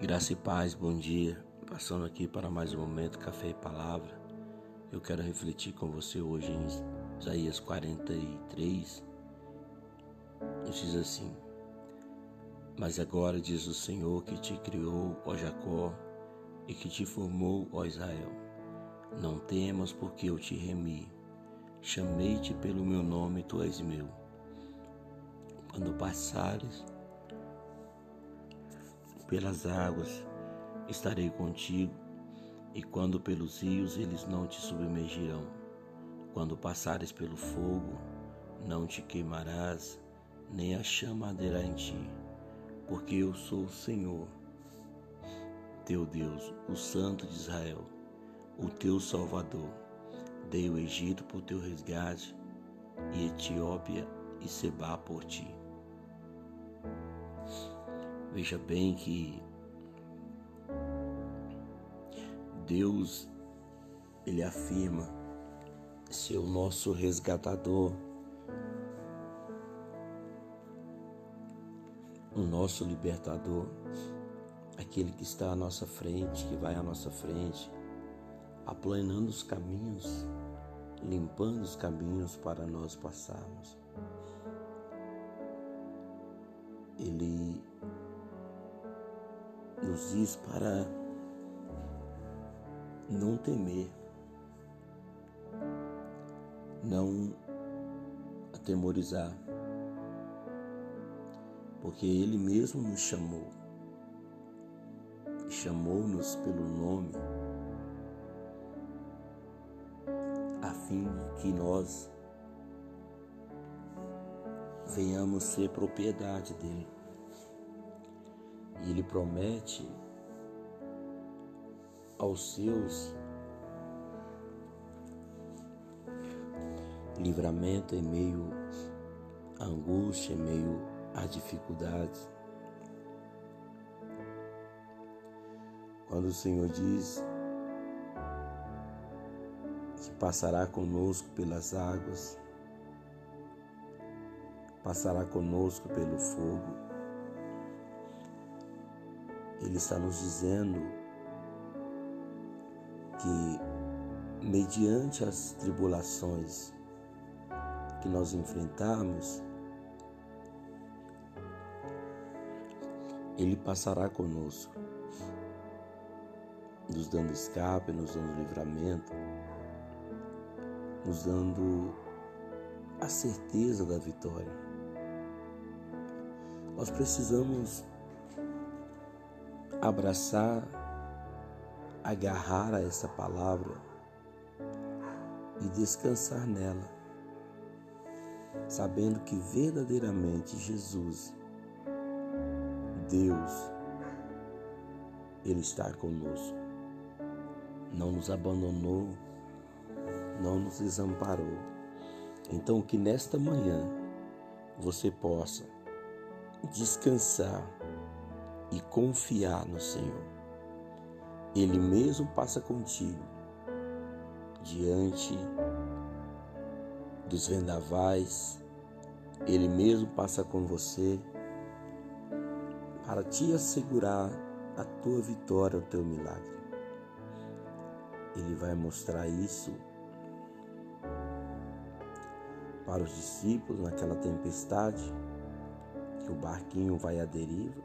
Graça e paz, bom dia. Passando aqui para mais um momento Café e Palavra. Eu quero refletir com você hoje em Isaías 43. Diz assim: Mas agora diz o Senhor que te criou, ó Jacó, e que te formou, ó Israel. Não temas, porque eu te remi. Chamei-te pelo meu nome, tu és meu. Quando passares pelas águas, estarei contigo, e quando pelos rios, eles não te submergirão. Quando passares pelo fogo, não te queimarás, nem a chama arderá em ti, porque eu sou o Senhor, teu Deus, o Santo de Israel, o teu Salvador. Dei o Egito por teu resgate, e Etiópia e Seba por ti. Veja bem que Deus ele afirma ser o nosso resgatador, o nosso libertador, aquele que está à nossa frente, que vai à nossa frente, aplanando os caminhos, limpando os caminhos para nós passarmos. Ele nos diz para não temer, não atemorizar, porque Ele mesmo nos chamou, chamou-nos pelo nome, a fim de que nós venhamos ser propriedade dele. E ele promete aos seus livramento em meio à angústia, em meio às dificuldades. Quando o Senhor diz que passará conosco pelas águas, passará conosco pelo fogo, ele está nos dizendo que, mediante as tribulações que nós enfrentarmos, Ele passará conosco, nos dando escape, nos dando livramento, nos dando a certeza da vitória. Nós precisamos abraçar, agarrar a essa palavra e descansar nela, sabendo que verdadeiramente Jesus, Deus, Ele está conosco, não nos abandonou, não nos desamparou. Então, que nesta manhã você possa descansar e confiar no Senhor. Ele mesmo passa contigo diante dos vendavais, Ele mesmo passa com você para te assegurar a tua vitória, o teu milagre. Ele vai mostrar isso para os discípulos naquela tempestade, que o barquinho vai à deriva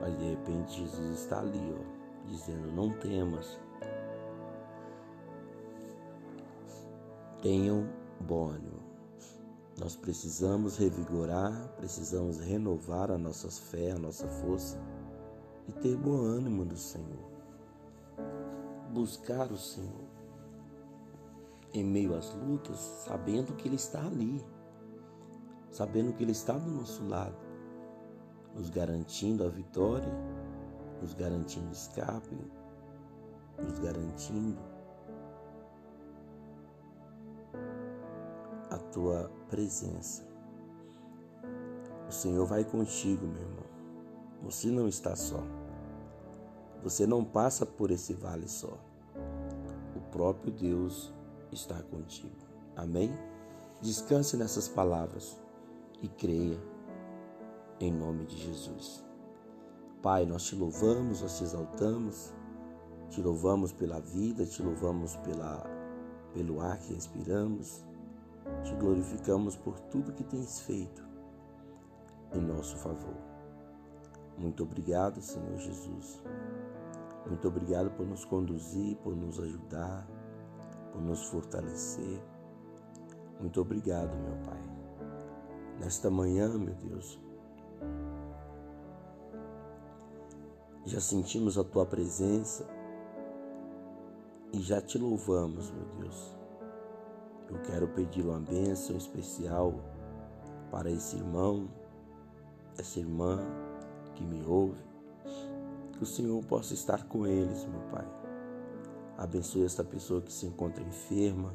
mas de repente Jesus está ali, ó, dizendo: Não temas, tenham bom ânimo. Nós precisamos revigorar, precisamos renovar a nossa fé, a nossa força e ter bom ânimo do Senhor. Buscar o Senhor em meio às lutas, sabendo que Ele está ali, sabendo que Ele está do nosso lado nos garantindo a vitória, nos garantindo escape, nos garantindo a tua presença. O Senhor vai contigo, meu irmão. Você não está só. Você não passa por esse vale só. O próprio Deus está contigo. Amém? Descanse nessas palavras e creia em nome de Jesus. Pai, nós te louvamos, nós te exaltamos, te louvamos pela vida, te louvamos pela, pelo ar que respiramos, te glorificamos por tudo que tens feito em nosso favor. Muito obrigado, Senhor Jesus. Muito obrigado por nos conduzir, por nos ajudar, por nos fortalecer. Muito obrigado, meu Pai. Nesta manhã, meu Deus, já sentimos a tua presença e já te louvamos, meu Deus. Eu quero pedir uma bênção especial para esse irmão, essa irmã que me ouve, que o Senhor possa estar com eles, meu Pai. Abençoe esta pessoa que se encontra enferma,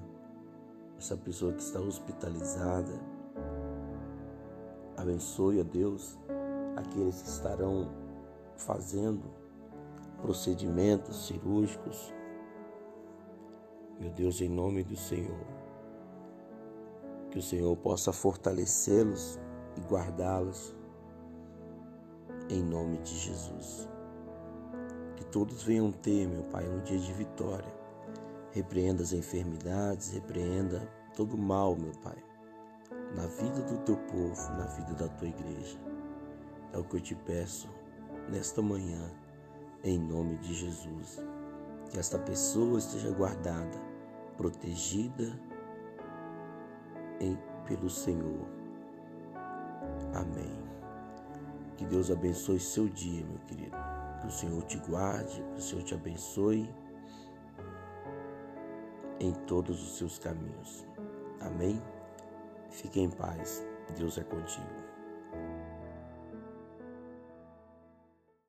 essa pessoa que está hospitalizada. Abençoe, ó Deus, aqueles que estarão fazendo procedimentos cirúrgicos. Meu Deus, em nome do Senhor, que o Senhor possa fortalecê-los e guardá-los em nome de Jesus. Que todos venham ter, meu Pai, um dia de vitória. Repreenda as enfermidades, repreenda todo o mal, meu Pai, na vida do teu povo, na vida da tua igreja. É o que eu te peço nesta manhã, em nome de Jesus. Que esta pessoa esteja guardada, protegida em, pelo Senhor. Amém. Que Deus abençoe seu dia, meu querido. Que o Senhor te guarde, que o Senhor te abençoe em todos os seus caminhos. Amém? Fique em paz. Deus é contigo.